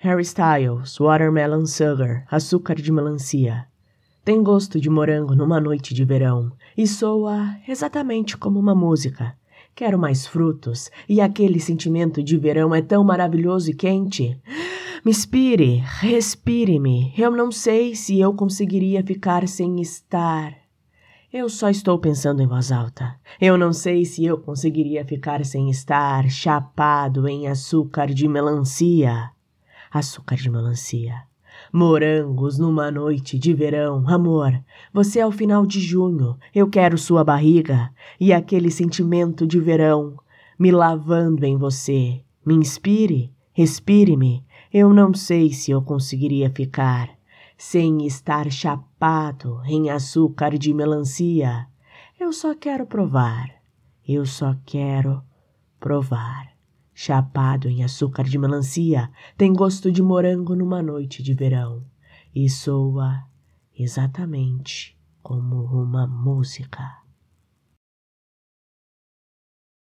Harry Styles, Watermelon Sugar, açúcar de melancia. Tem gosto de morango numa noite de verão e soa exatamente como uma música. Quero mais frutos e aquele sentimento de verão é tão maravilhoso e quente. Me inspire, respire-me. Eu não sei se eu conseguiria ficar sem estar. Eu só estou pensando em voz alta. Eu não sei se eu conseguiria ficar sem estar chapado em açúcar de melancia. Açúcar de melancia. Morangos numa noite de verão, amor. Você é o final de junho. Eu quero sua barriga e aquele sentimento de verão me lavando em você. Me inspire, respire-me. Eu não sei se eu conseguiria ficar sem estar chapado em açúcar de melancia. Eu só quero provar. Eu só quero provar. Chapado em açúcar de melancia, tem gosto de morango numa noite de verão e soa exatamente como uma música.